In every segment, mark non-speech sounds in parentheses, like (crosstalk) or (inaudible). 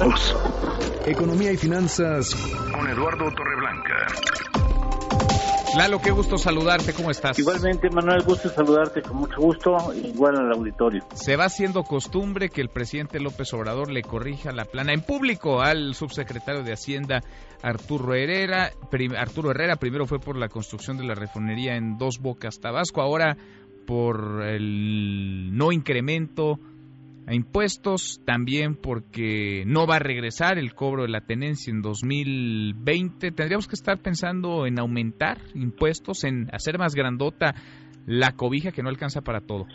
todos. Economía y finanzas con Eduardo Torreblanca. Lalo, qué gusto saludarte, ¿cómo estás? Igualmente, Manuel, gusto saludarte con mucho gusto, igual al auditorio. Se va haciendo costumbre que el presidente López Obrador le corrija la plana en público al subsecretario de Hacienda Arturo Herrera. Arturo Herrera primero fue por la construcción de la refinería en Dos Bocas, Tabasco, ahora por el no incremento impuestos, también porque no va a regresar el cobro de la tenencia en 2020. Tendríamos que estar pensando en aumentar impuestos, en hacer más grandota la cobija que no alcanza para todo.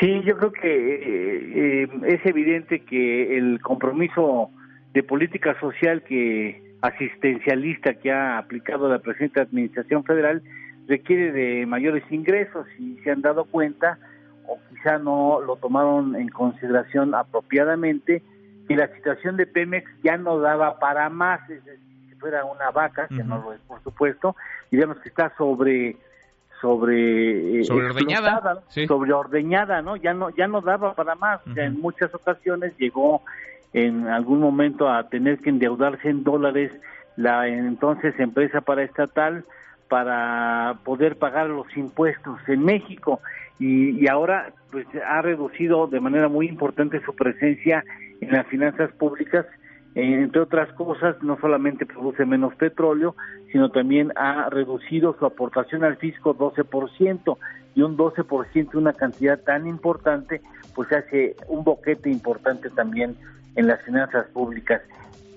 Sí, yo creo que eh, eh, es evidente que el compromiso de política social que asistencialista que ha aplicado la presente administración federal requiere de mayores ingresos y se han dado cuenta o quizá no lo tomaron en consideración apropiadamente que la situación de Pemex ya no daba para más, es decir, si fuera una vaca, que no lo es por supuesto, digamos que está sobre sobre eh, sobreordeñada, sobreordeñada, ¿no? Ya no ya no daba para más, en muchas ocasiones llegó en algún momento a tener que endeudarse en dólares la entonces empresa paraestatal para poder pagar los impuestos en México y, ahora pues ha reducido de manera muy importante su presencia en las finanzas públicas entre otras cosas, no solamente produce menos petróleo, sino también ha reducido su aportación al fisco 12%, y un 12%, una cantidad tan importante, pues hace un boquete importante también en las finanzas públicas.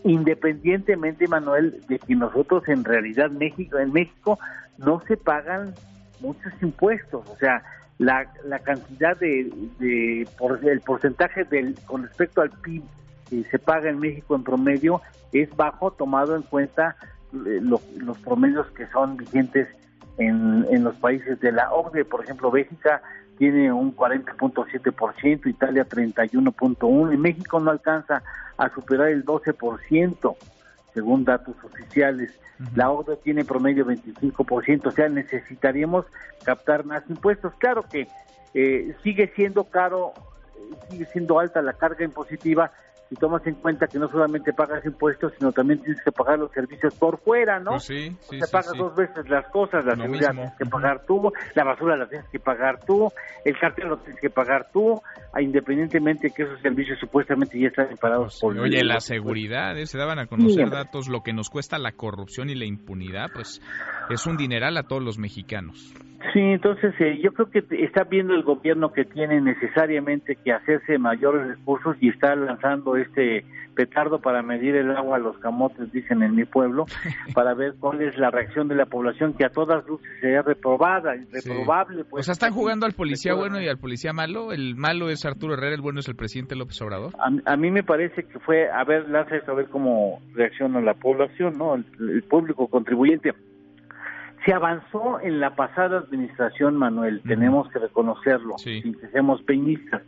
Independientemente, Manuel, de que nosotros en realidad México, en México no se pagan muchos impuestos, o sea, la, la cantidad de, por, el porcentaje del con respecto al PIB que se paga en México en promedio es bajo tomado en cuenta eh, los promedios que son vigentes en, en los países de la OCDE, por ejemplo, Bélgica tiene un 40.7%, Italia 31.1% y México no alcanza a superar el 12% según datos oficiales. La OCDE tiene promedio 25%, o sea, necesitaríamos captar más impuestos. Claro que eh, sigue siendo caro, eh, sigue siendo alta la carga impositiva, si tomas en cuenta que no solamente pagas impuestos, sino también tienes que pagar los servicios por fuera, ¿no? Pues sí, sí, pagas dos veces las cosas, la seguridad tienes que pagar tú, la basura la tienes que pagar tú, el cartel lo tienes que pagar tú, independientemente que esos servicios supuestamente ya están separados pues por... Oye, la seguridad, ¿eh? se daban a conocer datos, lo que nos cuesta la corrupción y la impunidad, pues es un dineral a todos los mexicanos. Sí, entonces eh, yo creo que está viendo el gobierno que tiene necesariamente que hacerse mayores recursos y está lanzando este petardo para medir el agua a los camotes, dicen en mi pueblo, (laughs) para ver cuál es la reacción de la población que a todas luces sea reprobada, reprobable. Pues, o sea, están jugando al policía bueno y al policía malo. El malo es Arturo Herrera, el bueno es el presidente López Obrador. A, mí me parece que fue, a ver, lanza a ver cómo reacciona la población, ¿no? el público contribuyente se avanzó en la pasada administración, Manuel, tenemos que reconocerlo, sin que seamos peñistas.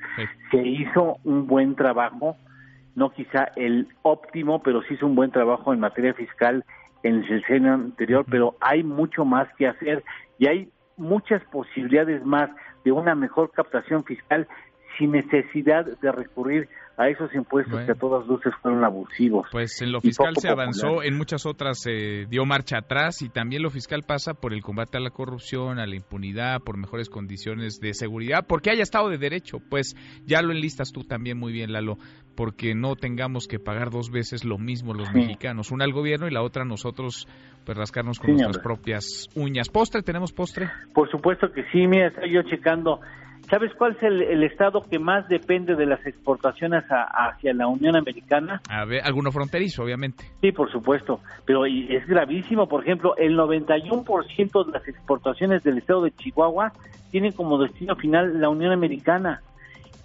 Se hizo un buen trabajo, no quizá el óptimo, pero sí hizo un buen trabajo en materia fiscal en el sexenio anterior, pero hay mucho más que hacer y hay muchas posibilidades más de una mejor captación fiscal sin necesidad de recurrir a esos impuestos que a todas luces fueron abusivos. Pues en lo fiscal se avanzó, en muchas otras se dio marcha atrás y también lo fiscal pasa por el combate a la corrupción, a la impunidad, por mejores condiciones de seguridad, porque haya Estado de Derecho. Pues ya lo enlistas tú también muy bien, Lalo, porque no tengamos que pagar dos veces lo mismo los mexicanos, una al gobierno y la otra nosotros pues rascarnos con nuestras propias uñas. ¿Postre? ¿Tenemos postre? Por supuesto que sí, mira, estoy yo checando ¿Sabes cuál es el, estado que más depende de las exportaciones hacia la Unión Americana? A ver, alguno fronterizo, obviamente. Sí, por supuesto, pero es gravísimo. Por ejemplo, el 91% de las exportaciones del estado de Chihuahua tienen como destino final la Unión Americana.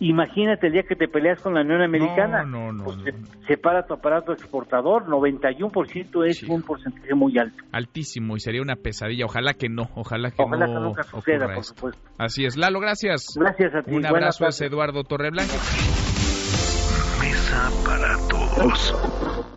Imagínate el día que te peleas con la Unión Americana. No, no, no. Pues separa tu aparato exportador, 91% es un porcentaje muy alto. Altísimo y sería una pesadilla. Ojalá que no, ojalá que ojalá no. Que nunca suceda, por supuesto. Así es. Lalo, gracias. Gracias a ti. Un abrazo, es Eduardo Torreblanca. Mesa para todos.